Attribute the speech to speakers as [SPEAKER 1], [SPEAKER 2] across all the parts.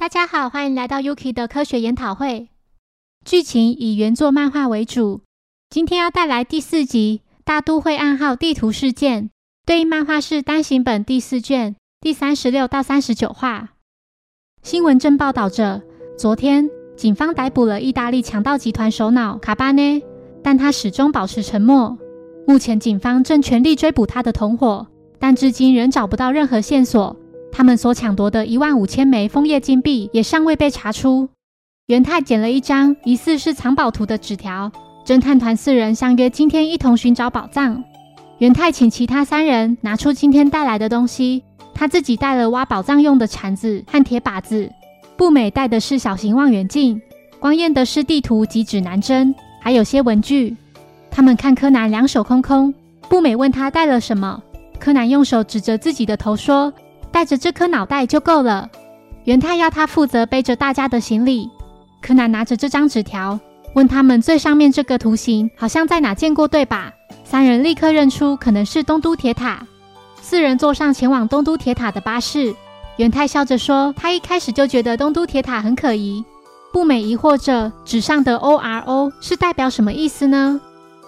[SPEAKER 1] 大家好，欢迎来到 Yuki 的科学研讨会。剧情以原作漫画为主。今天要带来第四集《大都会暗号地图事件》，对应漫画是单行本第四卷第三十六到三十九话。新闻正报道着，昨天警方逮捕了意大利强盗集团首脑卡巴内，但他始终保持沉默。目前警方正全力追捕他的同伙，但至今仍找不到任何线索。他们所抢夺的一万五千枚枫叶金币也尚未被查出。元太捡了一张疑似是藏宝图的纸条，侦探团四人相约今天一同寻找宝藏。元太请其他三人拿出今天带来的东西，他自己带了挖宝藏用的铲子和铁把子，步美带的是小型望远镜，光彦的是地图及指南针，还有些文具。他们看柯南两手空空，步美问他带了什么，柯南用手指着自己的头说。带着这颗脑袋就够了。元太要他负责背着大家的行李。柯南拿着这张纸条，问他们最上面这个图形好像在哪见过，对吧？三人立刻认出，可能是东都铁塔。四人坐上前往东都铁塔的巴士。元太笑着说：“他一开始就觉得东都铁塔很可疑。”步美疑惑着，纸上的 O R O 是代表什么意思呢？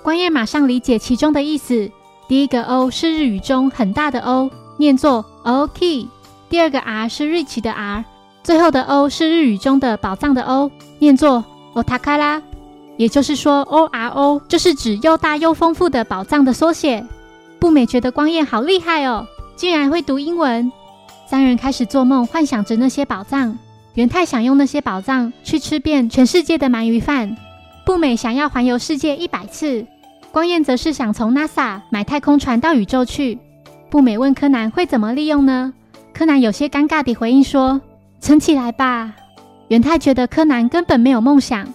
[SPEAKER 1] 关彦马上理解其中的意思。第一个 O 是日语中很大的 O。念作 OK，第二个 R 是瑞奇的 R，最后的 O 是日语中的宝藏的 O，念作 Otakara。也就是说，ORO 就是指又大又丰富的宝藏的缩写。步美觉得光彦好厉害哦，竟然会读英文。三人开始做梦，幻想着那些宝藏。元太想用那些宝藏去吃遍全世界的鳗鱼饭。步美想要环游世界一百次。光彦则是想从 NASA 买太空船到宇宙去。步美问柯南会怎么利用呢？柯南有些尴尬地回应说：“存起来吧。”元太觉得柯南根本没有梦想。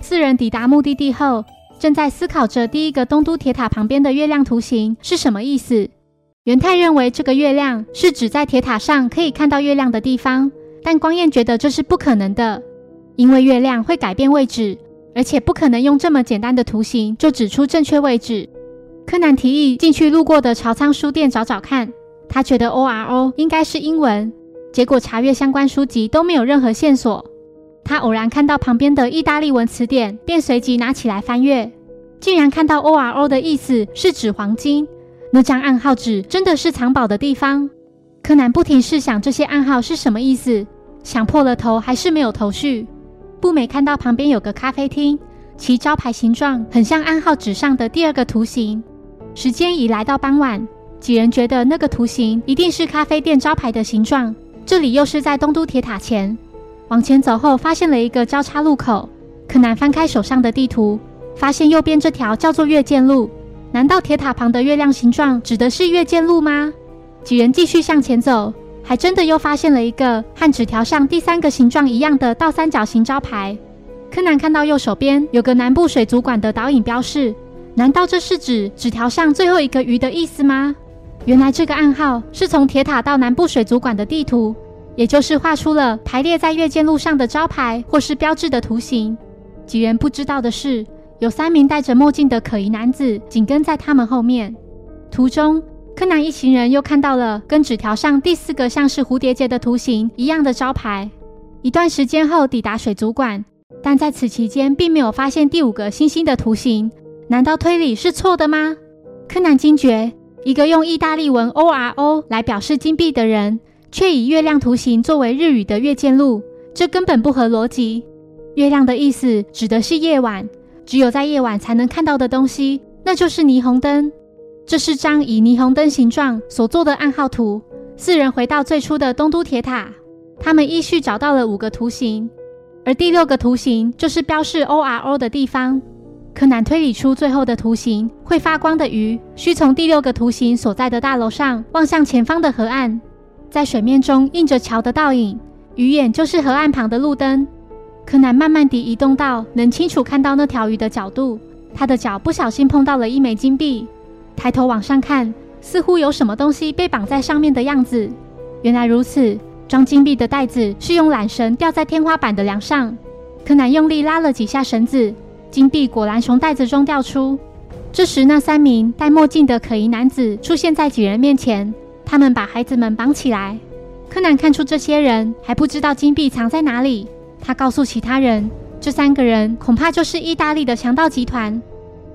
[SPEAKER 1] 四人抵达目的地后，正在思考着第一个东都铁塔旁边的月亮图形是什么意思。元太认为这个月亮是指在铁塔上可以看到月亮的地方，但光彦觉得这是不可能的，因为月亮会改变位置，而且不可能用这么简单的图形就指出正确位置。柯南提议进去路过的朝仓书店找找看，他觉得 O R O 应该是英文，结果查阅相关书籍都没有任何线索。他偶然看到旁边的意大利文词典，便随即拿起来翻阅，竟然看到 O R O 的意思是指黄金。那张暗号纸真的是藏宝的地方。柯南不停试想这些暗号是什么意思，想破了头还是没有头绪。步美看到旁边有个咖啡厅，其招牌形状很像暗号纸上的第二个图形。时间已来到傍晚，几人觉得那个图形一定是咖啡店招牌的形状。这里又是在东都铁塔前，往前走后发现了一个交叉路口。柯南翻开手上的地图，发现右边这条叫做月见路。难道铁塔旁的月亮形状指的是月见路吗？几人继续向前走，还真的又发现了一个和纸条上第三个形状一样的倒三角形招牌。柯南看到右手边有个南部水族馆的导引标示。难道这是指纸条上最后一个鱼的意思吗？原来这个暗号是从铁塔到南部水族馆的地图，也就是画出了排列在月见路上的招牌或是标志的图形。几人不知道的是，有三名戴着墨镜的可疑男子紧跟在他们后面。途中，柯南一行人又看到了跟纸条上第四个像是蝴蝶结的图形一样的招牌。一段时间后抵达水族馆，但在此期间并没有发现第五个星星的图形。难道推理是错的吗？柯南惊觉，一个用意大利文 O R O 来表示金币的人，却以月亮图形作为日语的月见路，这根本不合逻辑。月亮的意思指的是夜晚，只有在夜晚才能看到的东西，那就是霓虹灯。这是张以霓虹灯形状所做的暗号图。四人回到最初的东都铁塔，他们依序找到了五个图形，而第六个图形就是标示 O R O 的地方。柯南推理出最后的图形，会发光的鱼需从第六个图形所在的大楼上望向前方的河岸，在水面中映着桥的倒影，鱼眼就是河岸旁的路灯。柯南慢慢地移动到能清楚看到那条鱼的角度，他的脚不小心碰到了一枚金币，抬头往上看，似乎有什么东西被绑在上面的样子。原来如此，装金币的袋子是用缆绳吊在天花板的梁上。柯南用力拉了几下绳子。金币果然从袋子中掉出。这时，那三名戴墨镜的可疑男子出现在几人面前。他们把孩子们绑起来。柯南看出这些人还不知道金币藏在哪里，他告诉其他人，这三个人恐怕就是意大利的强盗集团。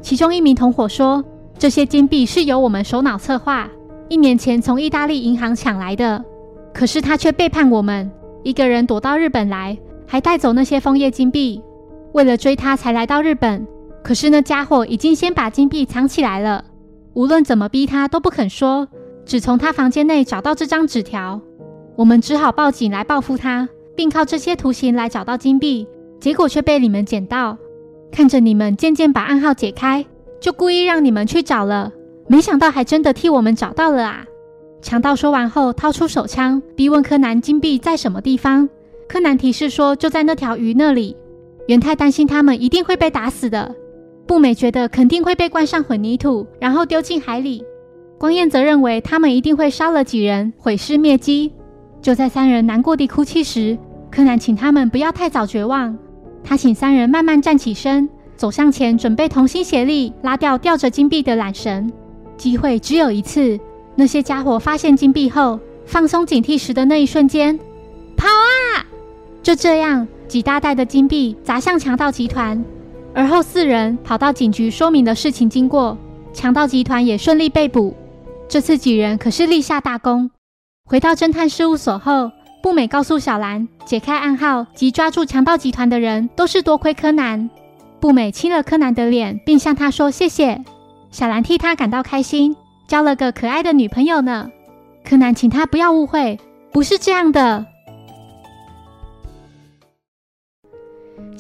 [SPEAKER 1] 其中一名同伙说：“这些金币是由我们首脑策划，一年前从意大利银行抢来的。可是他却背叛我们，一个人躲到日本来，还带走那些枫叶金币。为了追他才来到日本，可是那家伙已经先把金币藏起来了。无论怎么逼他都不肯说，只从他房间内找到这张纸条。我们只好报警来报复他，并靠这些图形来找到金币，结果却被你们捡到。”看着你们渐渐把暗号解开，就故意让你们去找了。没想到还真的替我们找到了啊！强盗说完后，掏出手枪，逼问柯南金币在什么地方。柯南提示说就在那条鱼那里。元太担心他们一定会被打死的，步美觉得肯定会被灌上混凝土，然后丢进海里。光彦则认为他们一定会烧了几人，毁尸灭迹。就在三人难过地哭泣时，柯南请他们不要太早绝望。他请三人慢慢站起身，走向前，准备同心协力拉掉吊着金币的缆绳。机会只有一次，那些家伙发现金币后，放松警惕时的那一瞬间，跑啊！就这样，几大袋的金币砸向强盗集团。而后四人跑到警局说明了事情经过，强盗集团也顺利被捕。这次几人可是立下大功。回到侦探事务所后。步美告诉小兰，解开暗号及抓住强盗集团的人都是多亏柯南。步美亲了柯南的脸，并向他说谢谢。小兰替他感到开心，交了个可爱的女朋友呢。柯南请他不要误会，不是这样的。